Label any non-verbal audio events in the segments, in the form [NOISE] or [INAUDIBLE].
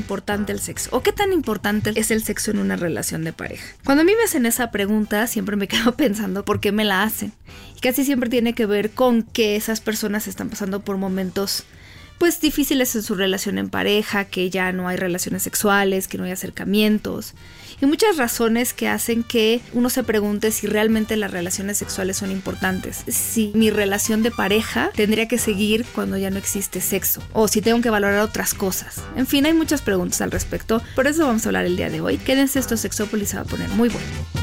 Importante el sexo? ¿O qué tan importante es el sexo en una relación de pareja? Cuando a mí me hacen esa pregunta, siempre me [LAUGHS] quedo pensando por qué me la hacen. Y casi siempre tiene que ver con que esas personas están pasando por momentos pues difíciles en su relación en pareja, que ya no hay relaciones sexuales, que no hay acercamientos y muchas razones que hacen que uno se pregunte si realmente las relaciones sexuales son importantes, si mi relación de pareja tendría que seguir cuando ya no existe sexo o si tengo que valorar otras cosas. En fin, hay muchas preguntas al respecto, por eso vamos a hablar el día de hoy. Quédense, esto Sexópolis se va a poner muy bueno.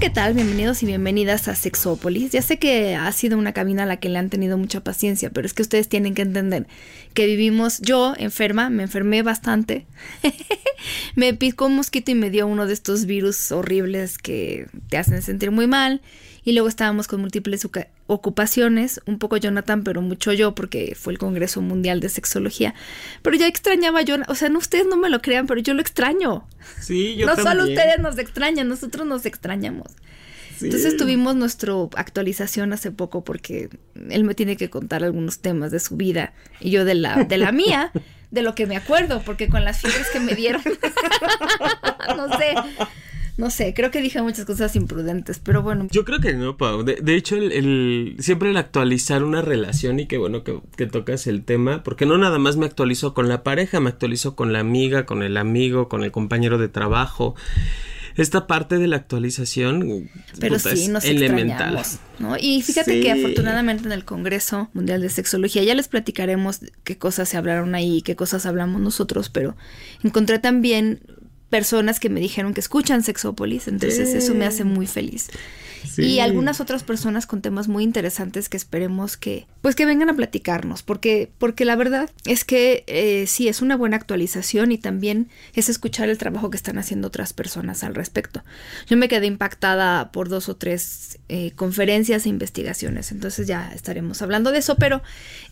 ¿Qué tal? Bienvenidos y bienvenidas a Sexópolis. Ya sé que ha sido una cabina a la que le han tenido mucha paciencia, pero es que ustedes tienen que entender que vivimos, yo enferma, me enfermé bastante, [LAUGHS] me picó un mosquito y me dio uno de estos virus horribles que te hacen sentir muy mal. Y luego estábamos con múltiples ocupaciones, un poco Jonathan, pero mucho yo, porque fue el Congreso Mundial de Sexología. Pero ya extrañaba yo, o sea, no ustedes no me lo crean, pero yo lo extraño. Sí, yo No también. solo ustedes nos extrañan, nosotros nos extrañamos. Sí. Entonces tuvimos nuestra actualización hace poco porque él me tiene que contar algunos temas de su vida y yo de la, de la [LAUGHS] mía, de lo que me acuerdo, porque con las fiebres que me dieron, [LAUGHS] no sé, no sé, creo que dije muchas cosas imprudentes, pero bueno, Yo creo que no, Pau. De, de hecho, el, el- siempre el actualizar una relación y qué bueno que, que tocas el tema, porque no nada más me actualizo con la pareja, me actualizo con la amiga, con el amigo, con el compañero de trabajo. Esta parte de la actualización pero puta, sí es nos elemental. extrañamos, ¿no? Y fíjate Sí. que afortunadamente en el Congreso Mundial de Sexología ya les platicaremos qué cosas se hablaron ahí, qué cosas hablamos nosotros, pero encontré también personas que me dijeron que escuchan Sexópolis, entonces Sí. eso me hace muy feliz. Sí. Y algunas otras personas con temas muy interesantes que esperemos que, pues que vengan a platicarnos, porque, porque la verdad es que eh, sí, es una buena actualización y también es escuchar el trabajo que están haciendo otras personas al respecto. Yo me quedé impactada por dos o tres eh, conferencias e investigaciones, entonces ya estaremos hablando de eso, pero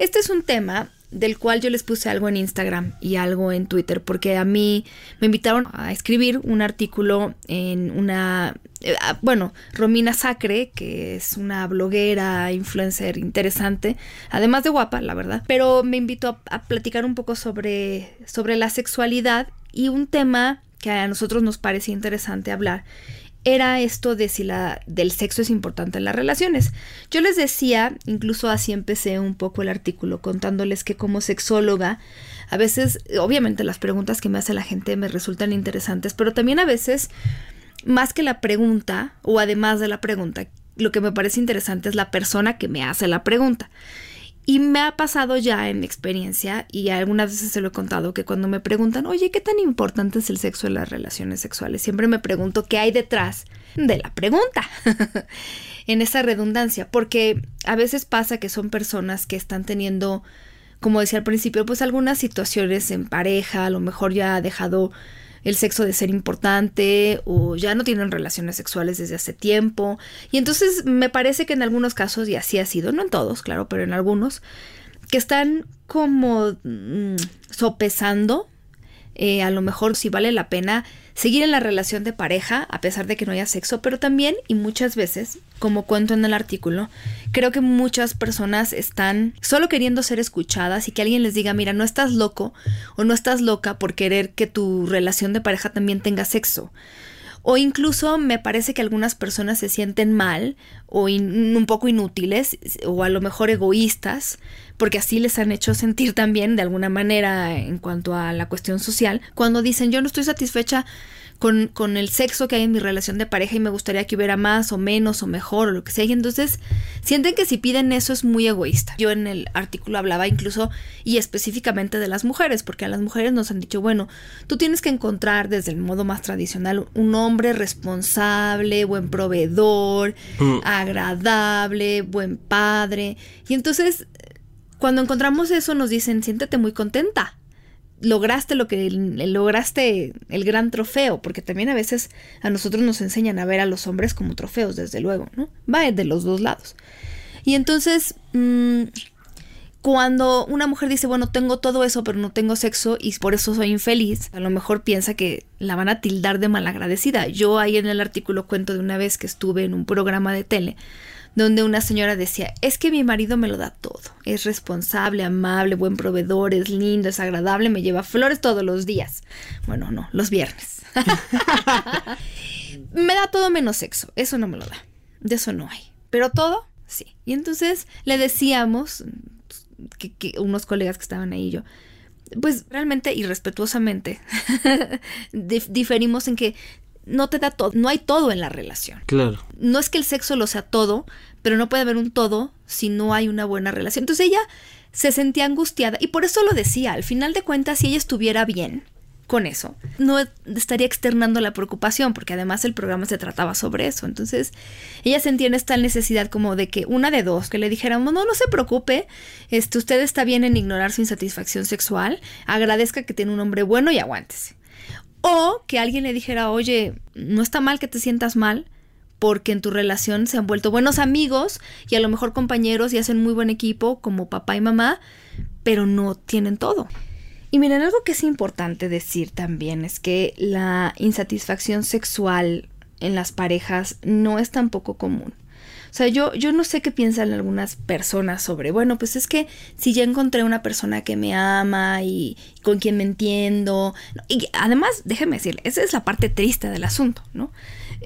este es un tema del cual yo les puse algo en Instagram y algo en Twitter, porque a mí me invitaron a escribir un artículo en una, eh, ah, bueno, Romina Sacre, que es una bloguera, influencer interesante, además de guapa, la verdad, pero me invitó a, platicar un poco sobre, sobre la sexualidad y un tema que a nosotros nos parece interesante hablar era esto de si la del sexo es importante en las relaciones. Yo les decía, incluso así empecé un poco el artículo contándoles que como sexóloga a veces obviamente las preguntas que me hace la gente me resultan interesantes, pero también a veces más que la pregunta o además de la pregunta, lo que me parece interesante es la persona que me hace la pregunta. Y me ha pasado ya en mi experiencia, y algunas veces se lo he contado, que cuando me preguntan, oye, ¿qué tan importante es el sexo en las relaciones sexuales? Siempre me pregunto qué hay detrás de la pregunta, [LAUGHS] en esa redundancia, porque a veces pasa que son personas que están teniendo, como decía al principio, pues algunas situaciones en pareja, a lo mejor ya ha dejado el sexo de ser importante o ya no tienen relaciones sexuales desde hace tiempo. Y entonces me parece que en algunos casos, y así ha sido, no en todos, claro, pero en algunos, que están como mm, sopesando eh, a lo mejor si vale la pena seguir en la relación de pareja a pesar de que no haya sexo, pero también y muchas veces, como cuento en el artículo, creo que muchas personas están solo queriendo ser escuchadas y que alguien les diga, mira, no estás loco o no estás loca por querer que tu relación de pareja también tenga sexo. O incluso me parece que algunas personas se sienten mal o un poco inútiles o a lo mejor egoístas porque así les han hecho sentir también de alguna manera en cuanto a la cuestión social, cuando dicen yo no estoy satisfecha con, con, el sexo que hay en mi relación de pareja y me gustaría que hubiera más o menos o mejor o lo que sea. Y entonces sienten que si piden eso es muy egoísta. Yo en el artículo hablaba incluso y específicamente de las mujeres, porque a las mujeres nos han dicho, bueno, tú tienes que encontrar desde el modo más tradicional un hombre responsable, buen proveedor, mm. agradable, buen padre. Y entonces cuando encontramos eso nos dicen, siéntete muy contenta lograste lo que lograste el gran trofeo, porque también a veces a nosotros nos enseñan a ver a los hombres como trofeos, desde luego, ¿no? Va de los dos lados. Y entonces, mm, cuando una mujer dice, bueno, tengo todo eso, pero no tengo sexo y por eso soy infeliz, a lo mejor piensa que la van a tildar de malagradecida. Yo ahí en el artículo cuento de una vez que estuve en un programa de tele donde una señora decía, es que mi marido me lo da todo, es responsable, amable, buen proveedor, es lindo, es agradable, me lleva flores todos los días. Bueno, no, los viernes. [LAUGHS] me da todo menos sexo, eso no me lo da, de eso no hay, pero todo, sí. Y entonces le decíamos, que, unos colegas que estaban ahí yo, pues realmente y respetuosamente [LAUGHS] diferimos en que no te da todo, no hay todo en la relación. Claro. No es que el sexo lo sea todo, pero no puede haber un todo si no hay una buena relación. Entonces ella se sentía angustiada y por eso lo decía, al final de cuentas, si ella estuviera bien con eso, no estaría externando la preocupación, porque además el programa se trataba sobre eso. Entonces, ella sentía en esta necesidad como de que una de dos, que le dijéramos, no, no se preocupe, este, usted está bien en ignorar su insatisfacción sexual, agradezca que tiene un hombre bueno y aguántese. O que alguien le dijera, oye, no está mal que te sientas mal, porque en tu relación se han vuelto buenos amigos y a lo mejor compañeros y hacen muy buen equipo como papá y mamá, pero no tienen todo. Y miren, algo que es importante decir también es que la insatisfacción sexual en las parejas no es tan poco común. O sea, yo, yo no sé qué piensan algunas personas sobre, bueno, pues es que si ya encontré una persona que me ama y, con quien me entiendo, y además, déjeme decirle, esa es la parte triste del asunto, ¿no?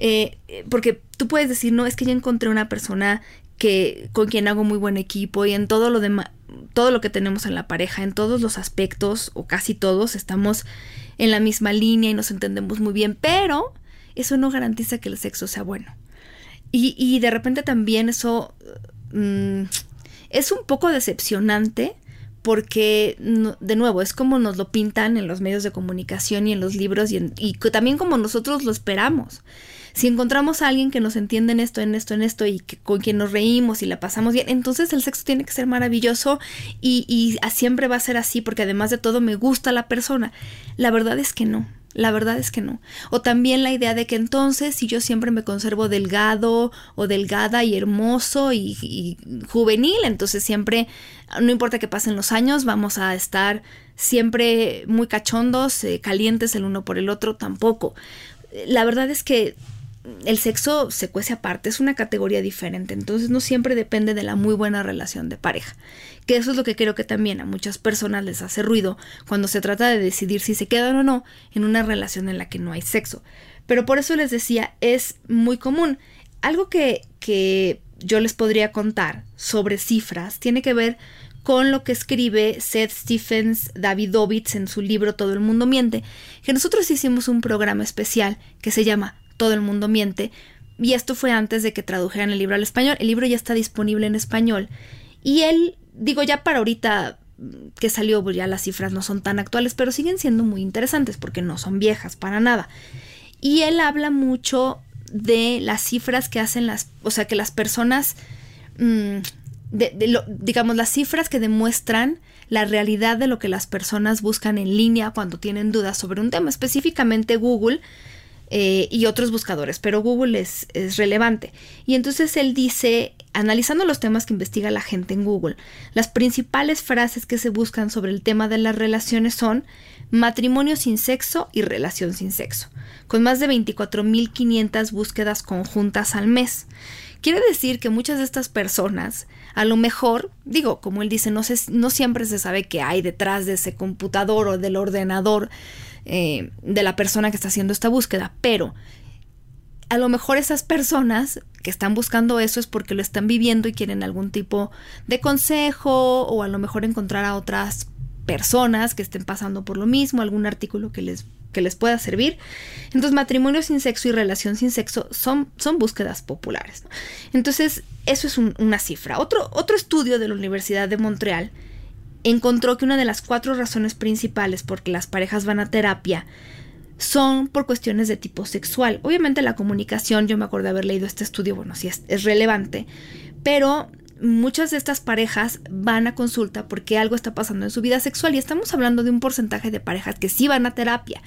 Eh, porque tú puedes decir, no, es que ya encontré una persona que, con quien hago muy buen equipo y en todo lo demás, todo lo que tenemos en la pareja, en todos los aspectos, o casi todos, estamos en la misma línea y nos entendemos muy bien, pero eso no garantiza que el sexo sea bueno. Y, y de repente también eso mm, es un poco decepcionante porque, de nuevo, es como nos lo pintan en los medios de comunicación y en los libros y, y también como nosotros lo esperamos. Si encontramos a alguien que nos entiende en esto, en esto, en esto y que, con quien nos reímos y la pasamos bien, entonces el sexo tiene que ser maravilloso y, y siempre va a ser así porque además de todo me gusta la persona. La verdad es que no. La verdad es que no. O también la idea de que entonces si yo siempre me conservo delgado o delgada y hermoso y, juvenil, entonces siempre, no importa que pasen los años, vamos a estar siempre muy cachondos, eh, calientes el uno por el otro, tampoco. La verdad es que el sexo se cuece aparte, es una categoría diferente, entonces no siempre depende de la muy buena relación de pareja. Que eso es lo que creo que también a muchas personas les hace ruido cuando se trata de decidir si se quedan o no en una relación en la que no hay sexo. Pero por eso les decía, es muy común. Algo que, que yo les podría contar sobre cifras tiene que ver con lo que escribe Seth Stephens Davidovitz en su libro Todo el mundo miente, que nosotros hicimos un programa especial que se llama todo el mundo miente. Y esto fue antes de que tradujeran el libro al español. El libro ya está disponible en español. Y él, digo, ya para ahorita que salió, pues ya las cifras no son tan actuales, pero siguen siendo muy interesantes porque no son viejas para nada. Y él habla mucho de las cifras que hacen las, o sea, que las personas, mm, digamos, las cifras que demuestran la realidad de lo que las personas buscan en línea cuando tienen dudas sobre un tema, específicamente Google eh, y otros buscadores, pero Google es, es relevante. Y entonces él dice, analizando los temas que investiga la gente en Google, las principales frases que se buscan sobre el tema de las relaciones son matrimonio sin sexo y relación sin sexo, con más de 24.500 búsquedas conjuntas al mes. Quiere decir que muchas de estas personas, a lo mejor, digo, como él dice, no, no siempre se sabe qué hay detrás de ese computador o del ordenador, eh, de la persona que está haciendo esta búsqueda, pero a lo mejor esas personas que están buscando eso es porque lo están viviendo y quieren algún tipo de consejo o a lo mejor encontrar a otras personas que estén pasando por lo mismo, algún artículo que les, que les pueda servir. Entonces, matrimonio sin sexo y relación sin sexo son, son búsquedas populares. Entonces, eso es una cifra. Otro, otro estudio de la Universidad de Montreal encontró que una de las cuatro razones principales por que las parejas van a terapia son por cuestiones de tipo sexual. Obviamente la comunicación, yo me acuerdo de haber leído este estudio, bueno, sí es, es relevante, pero muchas de estas parejas van a consulta porque algo está pasando en su vida sexual y estamos hablando de un porcentaje de parejas que sí van a terapia.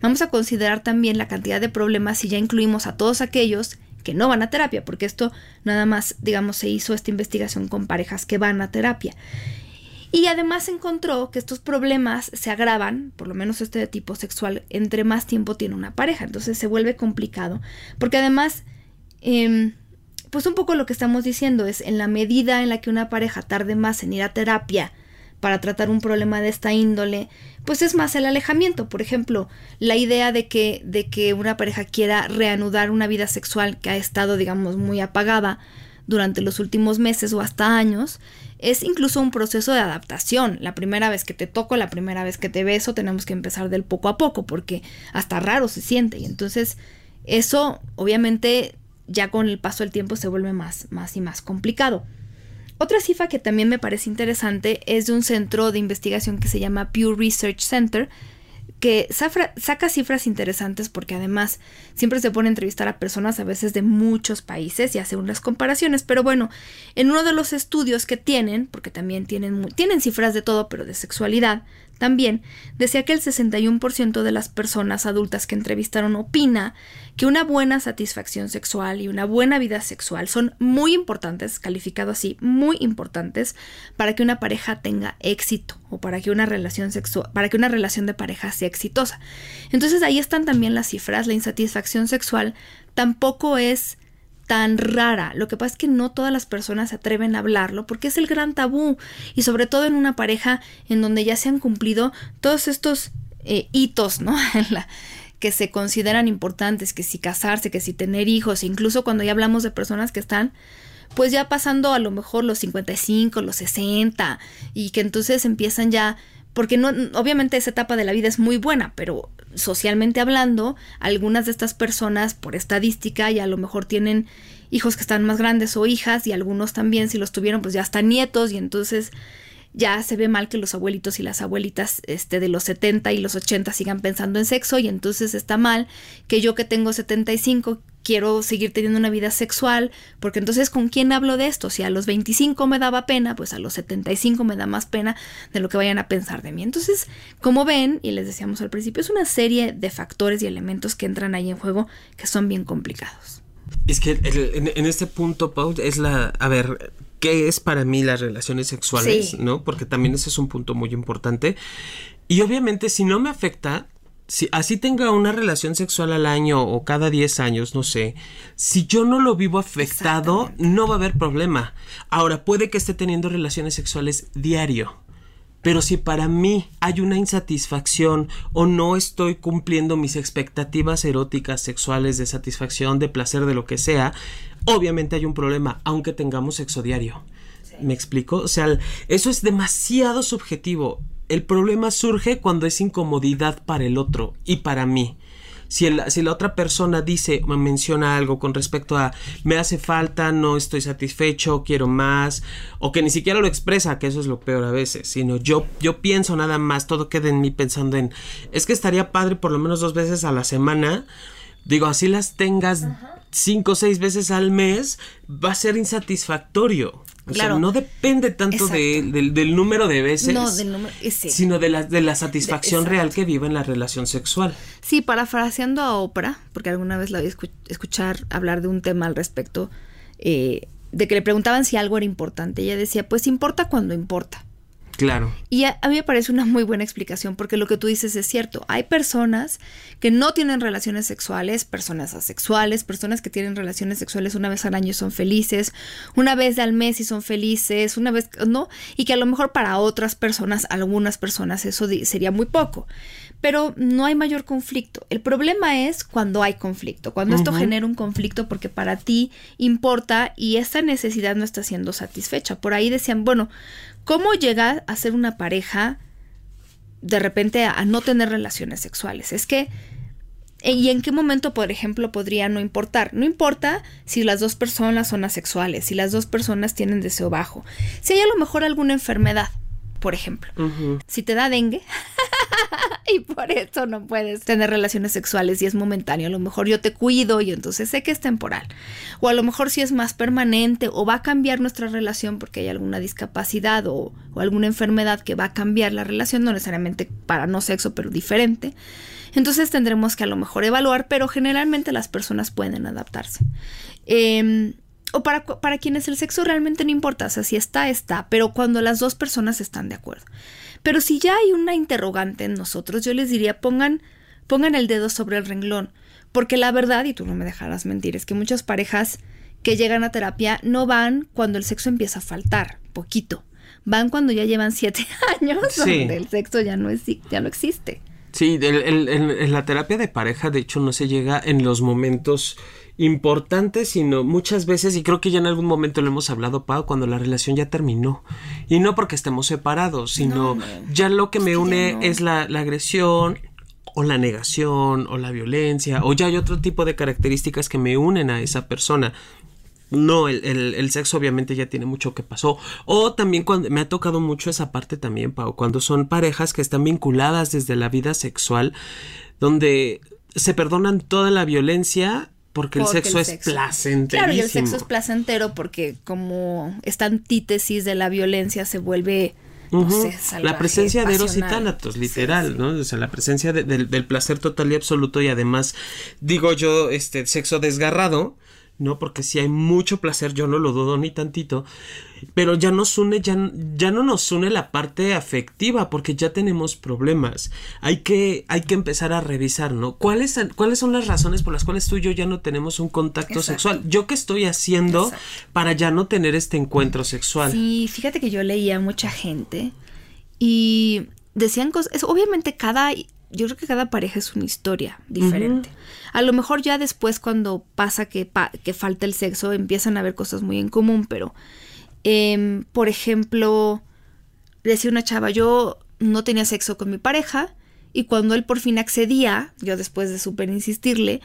Vamos a considerar también la cantidad de problemas si ya incluimos a todos aquellos que no van a terapia, porque esto nada más, digamos, se hizo esta investigación con parejas que van a terapia. Y además encontró que estos problemas se agravan, por lo menos este de tipo sexual, entre más tiempo tiene una pareja. Entonces se vuelve complicado. Porque además, em, pues un poco lo que estamos diciendo es, en la medida en la que una pareja tarde más en ir a terapia para tratar un problema de esta índole, pues es más el alejamiento. Por ejemplo, la idea de que, de que una pareja quiera reanudar una vida sexual que ha estado, digamos, muy apagada durante los últimos meses o hasta años, es incluso un proceso de adaptación. La primera vez que te toco, la primera vez que te beso, tenemos que empezar del poco a poco porque hasta raro se siente. Y entonces eso obviamente ya con el paso del tiempo se vuelve más, más y más complicado. Otra cifra que también me parece interesante es de un centro de investigación que se llama Pew Research Center, que saca cifras interesantes porque además siempre se pone a entrevistar a personas a veces de muchos países y hace unas comparaciones, pero bueno, en uno de los estudios que tienen, porque también tienen, tienen cifras de todo, pero de sexualidad, también decía que el 61% de las personas adultas que entrevistaron opina que una buena satisfacción sexual y una buena vida sexual son muy importantes, calificado así, muy importantes para que una pareja tenga éxito o para que una relación sexual, para que una relación de pareja sea exitosa. Entonces ahí están también las cifras, la insatisfacción sexual tampoco es tan rara. Lo que pasa es que no todas las personas se atreven a hablarlo porque es el gran tabú y sobre todo en una pareja en donde ya se han cumplido todos estos eh, hitos, ¿no? [LAUGHS] que se consideran importantes, que si casarse, que si tener hijos, incluso cuando ya hablamos de personas que están pues ya pasando a lo mejor los 55, los 60 y que entonces empiezan ya porque no obviamente esa etapa de la vida es muy buena, pero socialmente hablando, algunas de estas personas por estadística ya a lo mejor tienen hijos que están más grandes o hijas y algunos también si los tuvieron pues ya están nietos y entonces ya se ve mal que los abuelitos y las abuelitas este, de los 70 y los 80 sigan pensando en sexo y entonces está mal que yo que tengo 75 quiero seguir teniendo una vida sexual, porque entonces ¿con quién hablo de esto? Si a los 25 me daba pena, pues a los 75 me da más pena de lo que vayan a pensar de mí. Entonces, como ven, y les decíamos al principio, es una serie de factores y elementos que entran ahí en juego que son bien complicados. Es que en, este punto, Paul, es la, a ver, qué es para mí las relaciones sexuales, ¿no? Porque también ese es un punto muy importante. Y obviamente si no me afecta, si así tenga una relación sexual al año o cada 10 años, no sé, si yo no lo vivo afectado, no va a haber problema. Ahora, puede que esté teniendo relaciones sexuales diario. Pero si para mí hay una insatisfacción o no estoy cumpliendo mis expectativas eróticas, sexuales, de satisfacción, de placer, de lo que sea, obviamente hay un problema, aunque tengamos sexo diario. ¿Me explico? O sea, eso es demasiado subjetivo. El problema surge cuando es incomodidad para el otro y para mí. Si, si, la otra persona dice o menciona algo con respecto a me hace falta, no estoy satisfecho, quiero más, o que ni siquiera lo expresa, que eso es lo peor a veces, sino yo, yo pienso nada más, todo queda en mí pensando en es que estaría padre por lo menos dos veces a la semana. Digo, así las tengas cinco o seis veces al mes, va a ser insatisfactorio. O sea, no depende tanto del, número de veces, sino de la, de la satisfacción real que vive en la relación sexual. Sí, parafraseando a Oprah, porque alguna vez la oí escuchar hablar de un tema al respecto, eh, de que le preguntaban si algo era importante. Ella decía, pues importa cuando importa. Claro. Y a, mí me parece una muy buena explicación porque lo que tú dices es cierto. Hay personas que no tienen relaciones sexuales, personas asexuales, personas que tienen relaciones sexuales una vez al año y son felices, una vez al mes y son felices, una vez, ¿no? Y que a lo mejor para otras personas, algunas personas, eso sería muy poco. Pero no hay mayor conflicto. El problema es cuando hay conflicto, cuando esto genera un conflicto porque para ti importa y esa necesidad no está siendo satisfecha. Por ahí decían, bueno, ¿Cómo llega a ser una pareja de repente a, no tener relaciones sexuales? Es que eh, ¿Y en qué momento, por ejemplo, podría no importar? No importa si las dos personas son asexuales, si las dos personas tienen deseo bajo, si hay a lo mejor alguna enfermedad, por ejemplo. Si te da dengue [LAUGHS] [LAUGHS] y por eso no puedes tener relaciones sexuales y es momentáneo, a lo mejor yo te cuido y entonces sé que es temporal. O a lo mejor si es más permanente o va a cambiar nuestra relación porque hay alguna discapacidad o, alguna enfermedad que va a cambiar la relación, no necesariamente para no sexo, pero diferente. Entonces tendremos que a lo mejor evaluar, pero generalmente las personas pueden adaptarse. Eh, o para, para quienes el sexo realmente no importa, o sea, si está, está, pero cuando las dos personas están de acuerdo. Pero si ya hay una interrogante en nosotros, yo les diría, pongan, pongan el dedo sobre el renglón, porque la verdad, y tú no me dejarás mentir, es que muchas parejas que llegan a terapia no van cuando el sexo empieza a faltar, poquito. Van cuando ya llevan siete [LAUGHS] años, donde el sexo ya no, es, ya no existe. Sí, en la terapia de pareja, de hecho, no se llega en los momentos importante, sino muchas veces, y creo que ya en algún momento lo hemos hablado, Pau, cuando la relación ya terminó. Y no porque estemos separados, sino ya lo que me une es la, agresión, o la negación, o la violencia, o ya hay otro tipo de características que me unen a esa persona. No, el, el, sexo obviamente ya tiene mucho que pasó. O también cuando me ha tocado mucho esa parte también, Pau, cuando son parejas que están vinculadas desde la vida sexual, donde se perdonan toda la violencia porque, el sexo es placentero. Claro, y el sexo es placentero porque como esta antítesis de la violencia se vuelve no sé, la presencia de Eros y Tánatos, literal, ¿no? O sea, la presencia del, del, placer total y absoluto y además, digo yo, este sexo desgarrado, ¿no? Porque si hay mucho placer, yo no lo dudo ni tantito, pero ya nos une, ya, ya no nos une la parte afectiva, porque ya tenemos problemas. Hay que, hay que empezar a revisar, ¿no? ¿Cuáles, ¿Cuáles son las razones por las cuales tú y yo ya no tenemos un contacto sexual? ¿Yo qué estoy haciendo para ya no tener este encuentro sexual? Sí, fíjate que yo leía a mucha gente y decían cosas, obviamente cada yo creo que cada pareja es una historia diferente. A lo mejor ya después cuando pasa que, que falta el sexo empiezan a haber cosas muy en común, pero em, por ejemplo, decía una chava, yo no tenía sexo con mi pareja y cuando él por fin accedía, yo después de súper insistirle,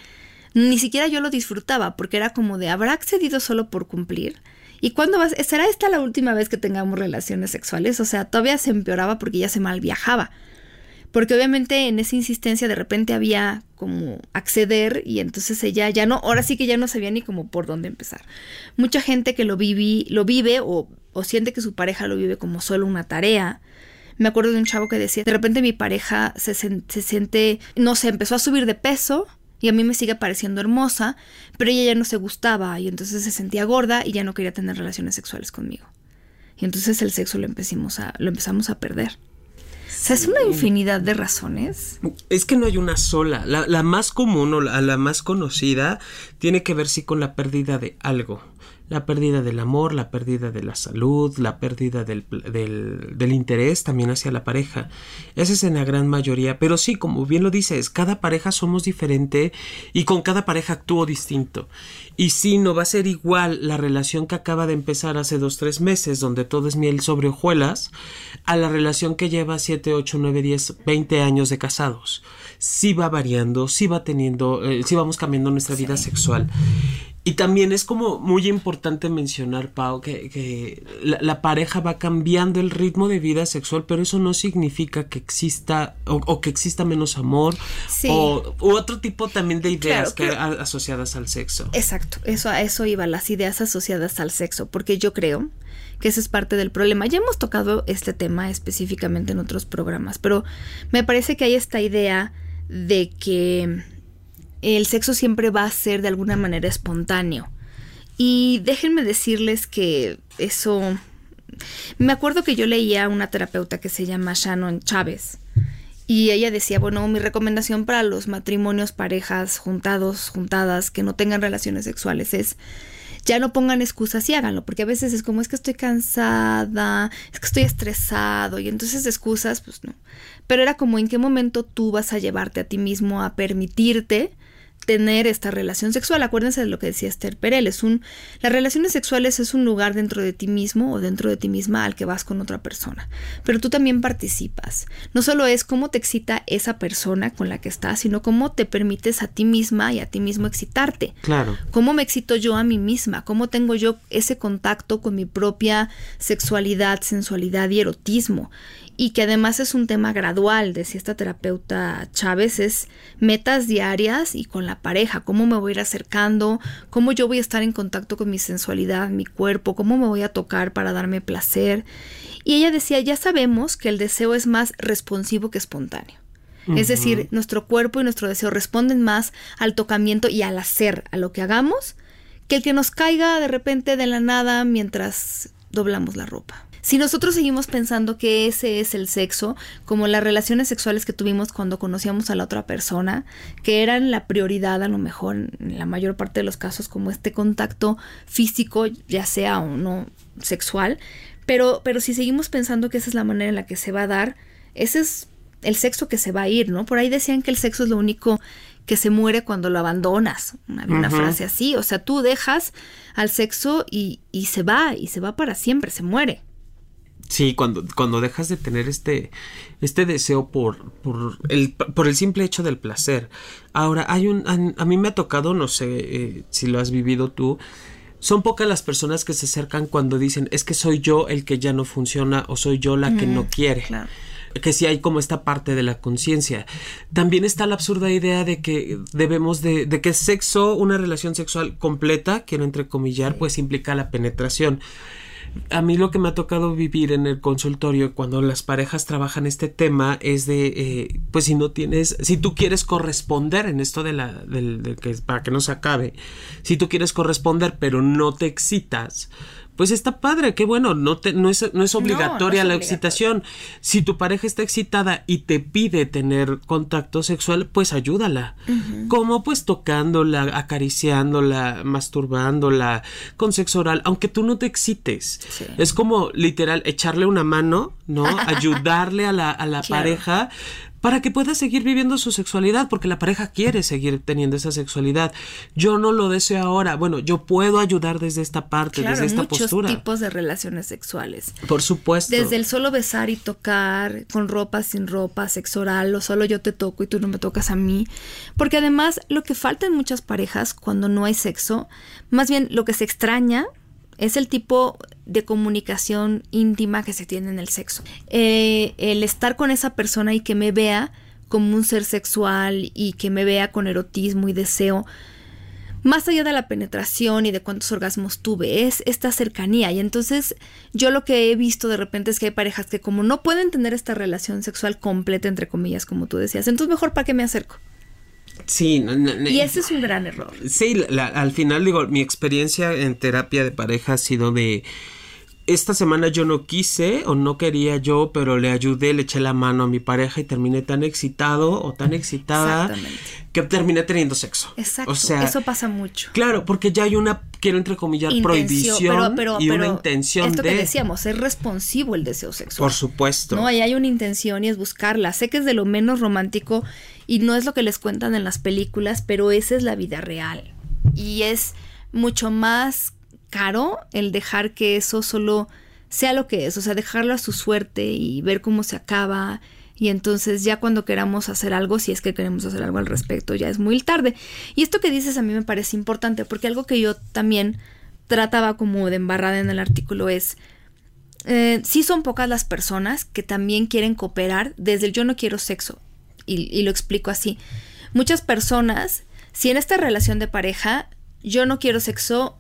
ni siquiera yo lo disfrutaba porque era como de, ¿habrá accedido solo por cumplir? ¿Y cuándo vas? ¿Será esta la última vez que tengamos relaciones sexuales? O sea, todavía se empeoraba porque ya se mal viajaba porque obviamente en esa insistencia de repente había como acceder y entonces ella ya no, ahora sí que ya no sabía ni como por dónde empezar. Mucha gente que lo, viví, lo vive o, o siente que su pareja lo vive como solo una tarea. Me acuerdo de un chavo que decía, de repente mi pareja se, se siente, no sé, empezó a subir de peso y a mí me sigue pareciendo hermosa, pero ella ya no se gustaba y entonces se sentía gorda y ya no quería tener relaciones sexuales conmigo. Y entonces el sexo lo a, lo empezamos a perder. O sea, es una infinidad de razones. Es que no hay una sola. La, más común o la, más conocida tiene que ver sí con la pérdida de algo la pérdida del amor, la pérdida de la salud, la pérdida del, del, interés también hacia la pareja. Esa es en la gran mayoría, pero sí, como bien lo dices, cada pareja somos diferente y con cada pareja actúo distinto. Y sí, no va a ser igual la relación que acaba de empezar hace dos, tres meses, donde todo es miel sobre hojuelas, a la relación que lleva siete, ocho, nueve, diez, veinte años de casados. Sí va variando, sí va teniendo, eh, sí vamos cambiando nuestra vida sexual. Y también es como muy importante mencionar, Pau, que, la, pareja va cambiando el ritmo de vida sexual, pero eso no significa que exista o, que exista menos amor o u otro tipo también de ideas que, asociadas al sexo. Exacto, eso a eso iba, las ideas asociadas al sexo, porque yo creo que ese es parte del problema. Ya hemos tocado este tema específicamente en otros programas, pero me parece que hay esta idea de que el sexo siempre va a ser de alguna manera espontáneo. Y déjenme decirles que eso Me acuerdo que yo leía a una terapeuta que se llama Shannon Chávez. Y ella decía, bueno, mi recomendación para los matrimonios, parejas, juntados, juntadas, que no tengan relaciones sexuales es ya no pongan excusas y háganlo, porque a veces es como es que estoy cansada, es que estoy estresado y entonces excusas, pues no. Pero era como en qué momento tú vas a llevarte a ti mismo a permitirte tener esta relación sexual. Acuérdense de lo que decía Esther Perel. Es un, las relaciones sexuales es un lugar dentro de ti mismo o dentro de ti misma al que vas con otra persona. Pero tú también participas. No solo es cómo te excita esa persona con la que estás, sino cómo te permites a ti misma y a ti mismo excitarte. Claro. Cómo me excito yo a mí misma. Cómo tengo yo ese contacto con mi propia sexualidad, sensualidad y erotismo y que además es un tema gradual, decía esta terapeuta Chávez, es metas diarias y con la pareja, cómo me voy a ir acercando, cómo yo voy a estar en contacto con mi sensualidad, mi cuerpo, cómo me voy a tocar para darme placer. Y ella decía, ya sabemos que el deseo es más responsivo que espontáneo. Es decir, nuestro cuerpo y nuestro deseo responden más al tocamiento y al hacer, a lo que hagamos, que el que nos caiga de repente de la nada mientras doblamos la ropa. Si nosotros seguimos pensando que ese es el sexo, como las relaciones sexuales que tuvimos cuando conocíamos a la otra persona, que eran la prioridad a lo mejor en la mayor parte de los casos como este contacto físico, ya sea o no sexual, pero, pero si seguimos pensando que esa es la manera en la que se va a dar, ese es el sexo que se va a ir, ¿no? Por ahí decían que el sexo es lo único que se muere cuando lo abandonas. Una, frase así. O sea, tú dejas al sexo y, y se va, y se va para siempre, se muere. Sí, cuando, cuando dejas de tener este, este deseo por, por, el, por el simple hecho del placer. Ahora, hay un, a, mí me ha tocado, no sé eh, si lo has vivido tú, son pocas las personas que se acercan cuando dicen, es que soy yo el que ya no funciona o soy yo la que no quiere. que sí hay como esta parte de la conciencia. También está la absurda idea de que debemos de, de que sexo, una relación sexual completa, quiero entrecomillar, pues implica la penetración a mí lo que me ha tocado vivir en el consultorio cuando las parejas trabajan este tema es de, eh, pues si no tienes, si tú quieres corresponder en esto de la, del, que para que no se acabe, si tú quieres corresponder pero no te excitas, pues está padre, qué bueno, no, te, no, es, no es obligatoria la excitación. Si tu pareja está excitada y te pide tener contacto sexual, pues ayúdala. Como pues tocándola, acariciándola, masturbándola, con sexo oral, aunque tú no te excites. Es como literal echarle una mano, ¿no? [LAUGHS] Ayudarle a la, a la pareja para que pueda seguir viviendo su sexualidad, porque la pareja quiere seguir teniendo esa sexualidad. Yo no lo deseo ahora. Bueno, yo puedo ayudar desde esta parte, desde esta muchos postura. tipos de relaciones sexuales. Por supuesto. Desde el solo besar y tocar, con ropa, sin ropa, sexo oral, o solo yo te toco y tú no me tocas a mí. Porque además, lo que falta en muchas parejas cuando no hay sexo, más bien lo que se extraña es el tipo de comunicación íntima que se tiene en el sexo. Eh, el estar con esa persona y que me vea como un ser sexual y que me vea con erotismo y deseo, más allá de la penetración y de cuántos orgasmos tuve, es esta cercanía. Y entonces yo lo que he visto de repente es que hay parejas que como no pueden tener esta relación sexual completa, entre comillas, como tú decías, entonces mejor para qué me acerco. Sí, y ese es un gran error. Sí, al final digo, mi experiencia en terapia de pareja ha sido de esta semana yo no quise o no quería yo, pero le ayudé, le eché la mano a mi pareja y terminé tan excitado o tan excitada que terminé teniendo sexo. Exacto. O sea, eso pasa mucho. Claro, porque ya hay una, quiero entrecomillar, prohibición y una intención esto que decíamos, es responsivo el deseo sexual. Por supuesto. No, ahí hay una intención y es buscarla. Sé que es de lo menos romántico y no es lo que les cuentan en las películas, pero esa es la vida real. Y es mucho más caro el dejar que eso solo sea lo que es, o sea, dejarlo a su suerte y ver cómo se acaba. Y entonces ya cuando queramos hacer algo, si es que queremos hacer algo al respecto, ya es muy tarde. Y esto que dices a mí me parece importante, porque algo que yo también trataba como de embarrada en el artículo es, eh, sí son pocas las personas que también quieren cooperar desde el yo no quiero sexo. Y, y lo explico así. Muchas personas, si en esta relación de pareja yo no quiero sexo,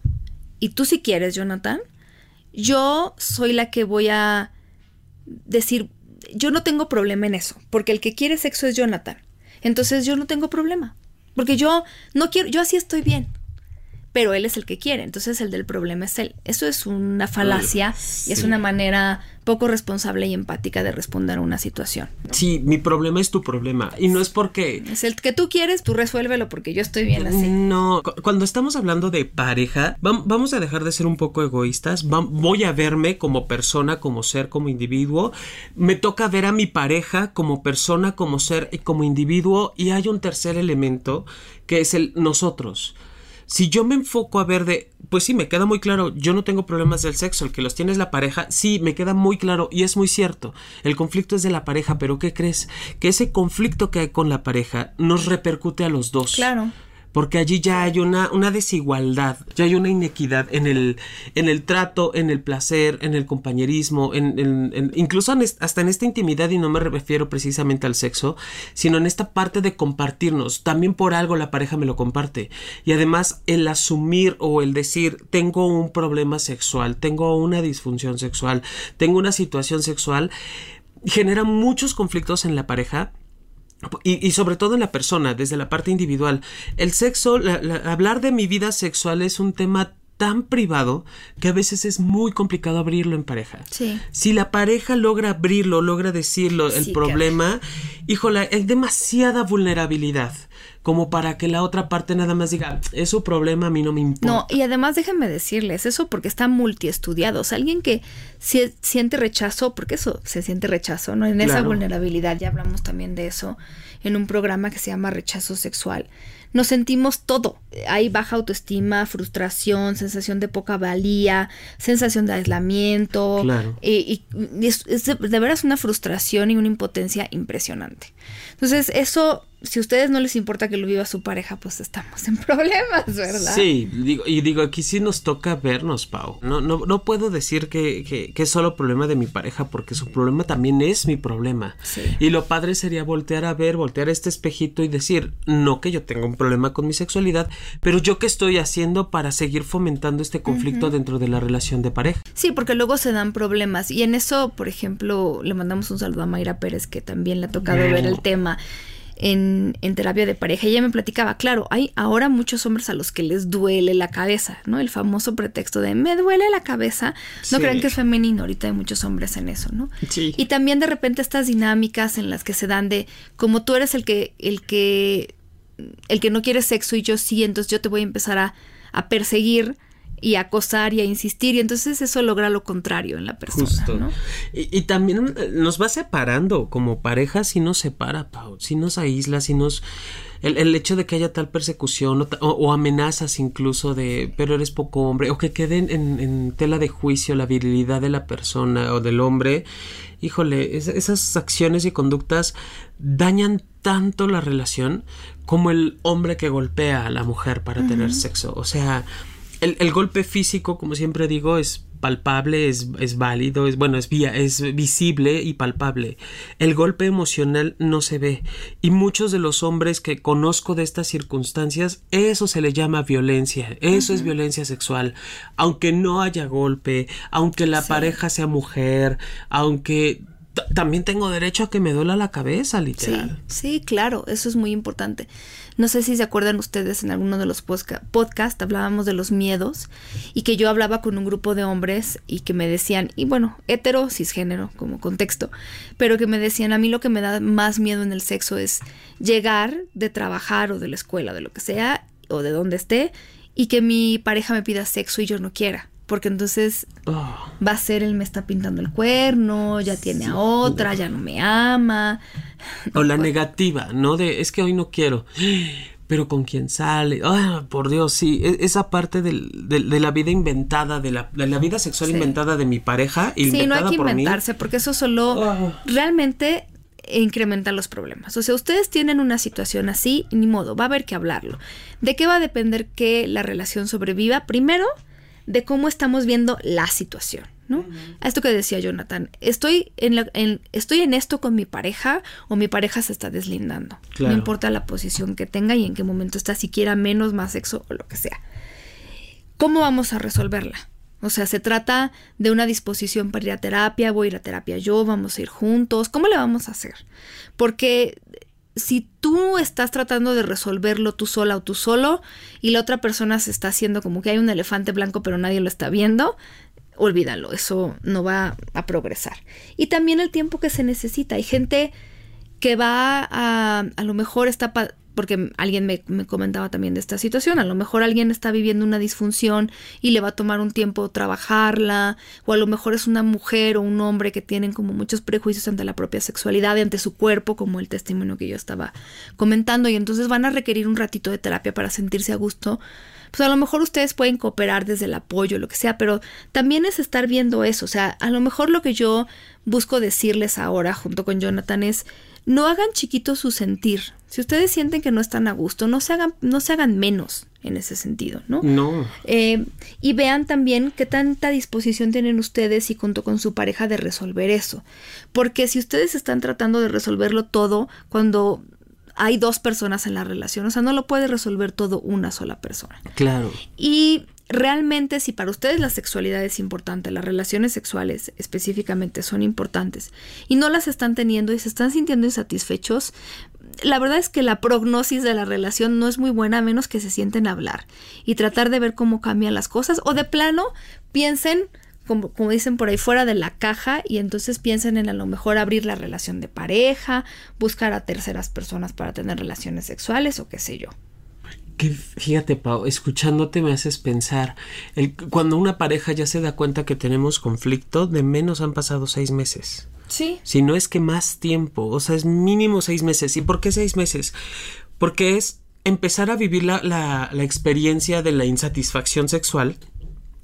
y tú si quieres, Jonathan, yo soy la que voy a decir, yo no tengo problema en eso, porque el que quiere sexo es Jonathan. Entonces yo no tengo problema, porque yo no quiero, yo así estoy bien. Pero él es el que quiere, entonces el del problema es él. Eso es una falacia y es una manera poco responsable y empática de responder a una situación. Sí, mi problema es tu problema. Y no es porque... Es el que tú quieres, tú resuélvelo porque yo estoy bien así. No, cuando estamos hablando de pareja, vamos a dejar de ser un poco egoístas, voy a verme como persona, como ser, como individuo, me toca ver a mi pareja como persona, como ser y como individuo. Y hay un tercer elemento que es el nosotros si yo me enfoco a ver de, pues sí, me queda muy claro, yo no tengo problemas del sexo, el que los tiene es la pareja, sí, me queda muy claro y es muy cierto, el conflicto es de la pareja, pero ¿qué crees? Que ese conflicto que hay con la pareja nos repercute a los dos. Claro porque allí ya hay una, una desigualdad, ya hay una inequidad en el, en el trato, en el placer, en el compañerismo, en, en, incluso hasta en esta intimidad, y no me refiero precisamente al sexo, sino en esta parte de compartirnos. También por algo la pareja me lo comparte. Y además el asumir o el decir, tengo un problema sexual, tengo una disfunción sexual, tengo una situación sexual, genera muchos conflictos en la pareja y, sobre todo en la persona, desde la parte individual. El sexo, hablar de mi vida sexual es un tema tan privado que a veces es muy complicado abrirlo en pareja. Sí. Si la pareja logra abrirlo, logra decirlo, el problema, híjola, hay demasiada vulnerabilidad como para que la otra parte nada más diga, es su problema, a mí no me importa. No, y además déjenme decirles, eso porque está multiestudiado, o sea, alguien que siente rechazo, porque eso se siente rechazo, ¿no? En esa vulnerabilidad, ya hablamos también de eso en un programa que se llama Rechazo Sexual. Nos sentimos todo. Hay baja autoestima, frustración, sensación de poca valía, sensación de aislamiento. Claro. Y, es, de, de veras una frustración y una impotencia impresionante. Entonces, eso si a ustedes no les importa que lo viva su pareja, pues estamos en problemas, ¿verdad? Sí, digo, y digo, aquí sí nos toca vernos, Pau. No, no, no puedo decir que, que, es solo problema de mi pareja, porque su problema también es mi problema. Sí. Y lo padre sería voltear a ver, voltear a este espejito y decir, no que yo tenga un problema con mi sexualidad, pero yo qué estoy haciendo para seguir fomentando este conflicto dentro de la relación de pareja. Sí, porque luego se dan problemas. Y en eso, por ejemplo, le mandamos un saludo a Mayra Pérez, que también le ha tocado ver el tema en, terapia de pareja. Y ella me platicaba, claro, hay ahora muchos hombres a los que les duele la cabeza, ¿no? El famoso pretexto de me duele la cabeza. No crean que es femenino, ahorita hay muchos hombres en eso, ¿no? Sí. Y también de repente estas dinámicas en las que se dan de como tú eres el que, el que, el que no quiere sexo y yo sí, entonces yo te voy a empezar a, a perseguir y acosar y a insistir y entonces eso logra lo contrario en la persona. Justo. ¿no? Y, también eh, nos va separando como pareja si nos separa, Pau, si nos aísla, si nos... El, hecho de que haya tal persecución o, amenazas incluso de pero eres poco hombre o que queden en, tela de juicio la virilidad de la persona o del hombre, híjole, esas acciones y conductas dañan tanto la relación como el hombre que golpea a la mujer para tener sexo. O sea, el, golpe físico, como siempre digo, es palpable, es, es válido, es bueno, es, vía, es visible y palpable. El golpe emocional no se ve. Y muchos de los hombres que conozco de estas circunstancias, eso se le llama violencia. Eso es violencia sexual. Aunque no haya golpe, aunque la pareja sea mujer, aunque también tengo derecho a que me duela la cabeza, literal. Sí, sí, claro, eso es muy importante. No sé si se acuerdan ustedes en alguno de los podcasts hablábamos de los miedos y que yo hablaba con un grupo de hombres y que me decían, y bueno, hetero, cisgénero como contexto, pero que me decían, a mí lo que me da más miedo en el sexo es llegar de trabajar o de la escuela, de lo que sea, o de donde esté, y que mi pareja me pida sexo y yo no quiera porque entonces oh. va a ser él me está pintando el cuerno, ya tiene a otra, ya no me ama. O la negativa, ¿no? De es que hoy no quiero. Pero con quién sale, ah, por Dios, sí, e, esa parte del, de la vida inventada, de la, de la vida sexual inventada de mi pareja. Sí, no hay que inventarse, porque eso solo ah. realmente incrementa los problemas. O sea, ustedes tienen una situación así, ni modo, va a haber que hablarlo. ¿De qué va a depender que la relación sobreviva? Primero, de cómo estamos viendo la situación, ¿no? A esto que decía Jonathan, estoy en, estoy en esto con mi pareja o mi pareja se está deslindando. No importa la posición que tenga y en qué momento está, si quiera menos, más sexo o lo que sea. ¿Cómo vamos a resolverla? O sea, se trata de una disposición para ir a terapia, voy a ir a terapia yo, vamos a ir juntos, ¿cómo le vamos a hacer? Porque si tú estás tratando de resolverlo tú sola o tú solo y la otra persona se está haciendo como que hay un elefante blanco pero nadie lo está viendo, olvídalo, eso no va a progresar. Y también el tiempo que se necesita. Hay gente que va a, a lo mejor está porque alguien me, comentaba también de esta situación, a lo mejor alguien está viviendo una disfunción y le va a tomar un tiempo trabajarla, o a lo mejor es una mujer o un hombre que tienen como muchos prejuicios ante la propia sexualidad y ante su cuerpo, como el testimonio que yo estaba comentando, y entonces van a requerir un ratito de terapia para sentirse a gusto. Pues a lo mejor ustedes pueden cooperar desde el apoyo, lo que sea, pero también es estar viendo eso, o sea, a lo mejor lo que yo busco decirles ahora junto con Jonathan es, no hagan chiquito su sentir. Si ustedes sienten que no están a gusto, no se hagan, no se hagan menos en ese sentido, ¿no? No. Eh, y vean también qué tanta disposición tienen ustedes y junto con su pareja de resolver eso. Porque si ustedes están tratando de resolverlo todo cuando hay dos personas en la relación, o sea, no lo puede resolver todo una sola persona. Claro. Y realmente si para ustedes la sexualidad es importante, las relaciones sexuales específicamente son importantes y no las están teniendo y se están sintiendo insatisfechos, la verdad es que la prognosis de la relación no es muy buena a menos que se sienten a hablar y tratar de ver cómo cambian las cosas o de plano piensen como, como, dicen por ahí, fuera de la caja y entonces piensen en a lo mejor abrir la relación de pareja, buscar a terceras personas para tener relaciones sexuales o qué sé yo. Que fíjate, Pau, escuchándote me haces pensar, el, cuando una pareja ya se da cuenta que tenemos conflicto, de menos han pasado seis meses. Sí. Si no es que más tiempo, o sea, es mínimo seis meses. ¿Y por qué seis meses? Porque es empezar a vivir la, la, la experiencia de la insatisfacción sexual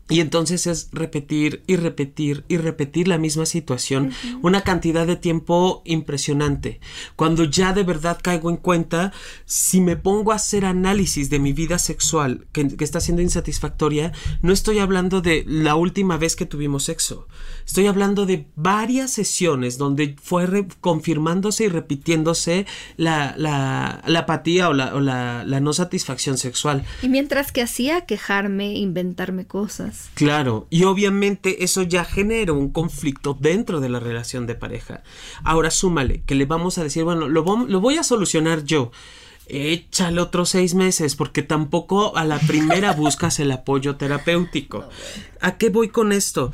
y entonces es repetir y repetir y repetir la misma situación una cantidad de tiempo impresionante. Cuando ya de verdad caigo en cuenta, si me pongo a hacer análisis de mi vida sexual que, está siendo insatisfactoria, no estoy hablando de la última vez que tuvimos sexo. Estoy hablando de varias sesiones donde fue confirmándose y repitiéndose la, la, la apatía o, la, o la, la no satisfacción sexual. Y mientras que hacía quejarme, inventarme cosas. Claro, y obviamente eso ya genera un conflicto dentro de la relación de pareja. Ahora súmale, que le vamos a decir, bueno, lo, lo voy a solucionar yo échale otros seis meses, porque tampoco a la primera [LAUGHS] buscas el apoyo terapéutico. ¿A qué voy con esto?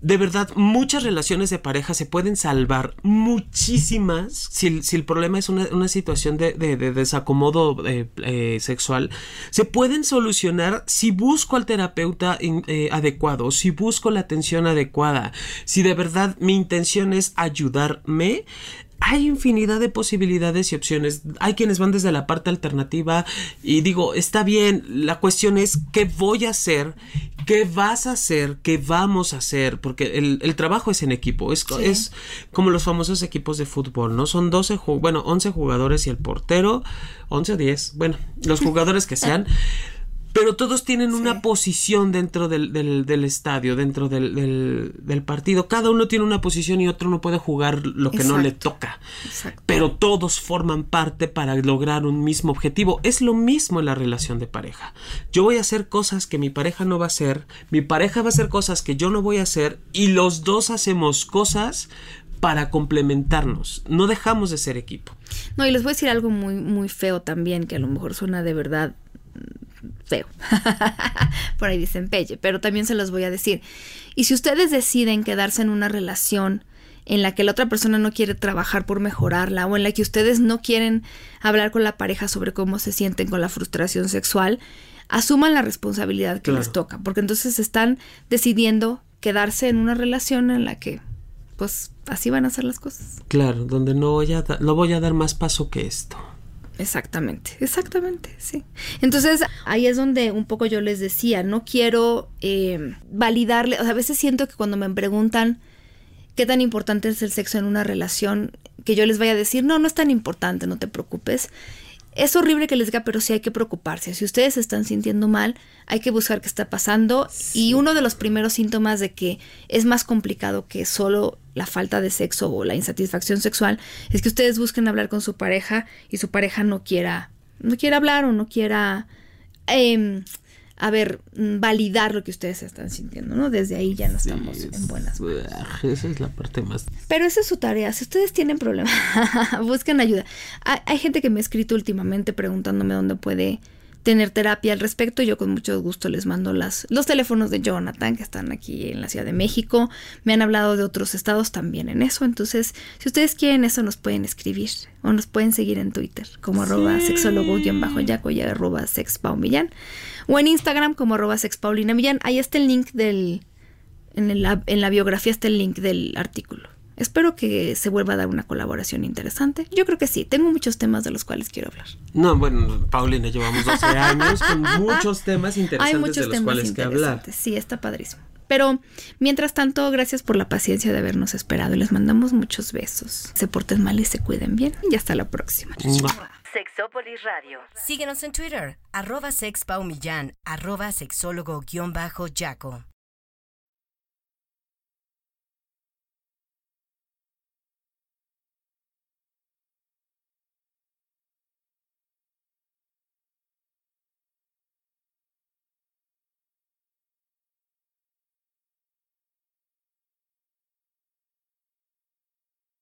De verdad, muchas relaciones de pareja se pueden salvar, muchísimas, si, el problema es una, situación de, desacomodo eh, eh, sexual, se pueden solucionar si busco al terapeuta eh, adecuado, si busco la atención adecuada, si de verdad mi intención es ayudarme, hay infinidad de posibilidades y opciones. Hay quienes van desde la parte alternativa y digo, está bien, la cuestión es qué voy a hacer, qué vas a hacer, qué vamos a hacer, porque el, trabajo es en equipo, es, es como los famosos equipos de fútbol, ¿no? Son 12, bueno, 11 jugadores y el portero, 11 o 10, bueno, los jugadores que sean. [LAUGHS] pero todos tienen una posición dentro del, del, estadio, dentro del, del, partido. Cada uno tiene una posición y otro no puede jugar lo que no le toca. Pero todos forman parte para lograr un mismo objetivo. Es lo mismo en la relación de pareja. Yo voy a hacer cosas que mi pareja no va a hacer, mi pareja va a hacer cosas que yo no voy a hacer y los dos hacemos cosas para complementarnos. No dejamos de ser equipo. No, y les voy a decir algo muy, muy feo también, que a lo mejor suena de verdad feo. [LAUGHS] Por ahí dicen pelle, pero también se los voy a decir. Y si ustedes deciden quedarse en una relación en la que la otra persona no quiere trabajar por mejorarla o en la que ustedes no quieren hablar con la pareja sobre cómo se sienten con la frustración sexual, asuman la responsabilidad que les toca, porque entonces están decidiendo quedarse en una relación en la que pues así van a ser las cosas. Claro, donde no voy a, no voy a dar más paso que esto. Exactamente, exactamente, sí. Entonces ahí es donde un poco yo les decía, no quiero eh, validarle, o sea, a veces siento que cuando me preguntan qué tan importante es el sexo en una relación, que yo les vaya a decir, no, no es tan importante, no te preocupes. Es horrible que les diga, pero sí hay que preocuparse. Si ustedes se están sintiendo mal, hay que buscar qué está pasando. Y uno de los primeros síntomas de que es más complicado que solo la falta de sexo o la insatisfacción sexual es que ustedes busquen hablar con su pareja y su pareja no quiera, no quiera hablar o no quiera eh, a ver, validar lo que ustedes están sintiendo, ¿no? Desde ahí ya no estamos en buenas manos. Esa es la parte más... Pero esa es su tarea. Si ustedes tienen problemas, [LAUGHS] busquen ayuda. Hay, hay gente que me ha escrito últimamente preguntándome dónde puede tener terapia al respecto. Yo con mucho gusto les mando las, los teléfonos de Jonathan que están aquí en la Ciudad de México. Me han hablado de otros estados también en eso. Entonces, si ustedes quieren eso, nos pueden escribir o nos pueden seguir en Twitter como arroba sexólogo-yaco y arroba sexpaumillán o en Instagram como arroba sexpaulinamillán. Ahí está el link del... En, en la biografía está el link del artículo. Espero que se vuelva a dar una colaboración interesante. Yo creo que sí, tengo muchos temas de los cuales quiero hablar. No, bueno, Paulina, llevamos 12 [LAUGHS] años con muchos temas interesantes Hay muchos de los temas cuales que hablar. Sí, está padrísimo. Pero mientras tanto, gracias por la paciencia de habernos esperado y les mandamos muchos besos. Se porten mal y se cuiden bien. Y hasta la próxima. Sexópolis Radio. Síguenos en Twitter, arroba sexpaumillán, arroba sexólogo-yaco.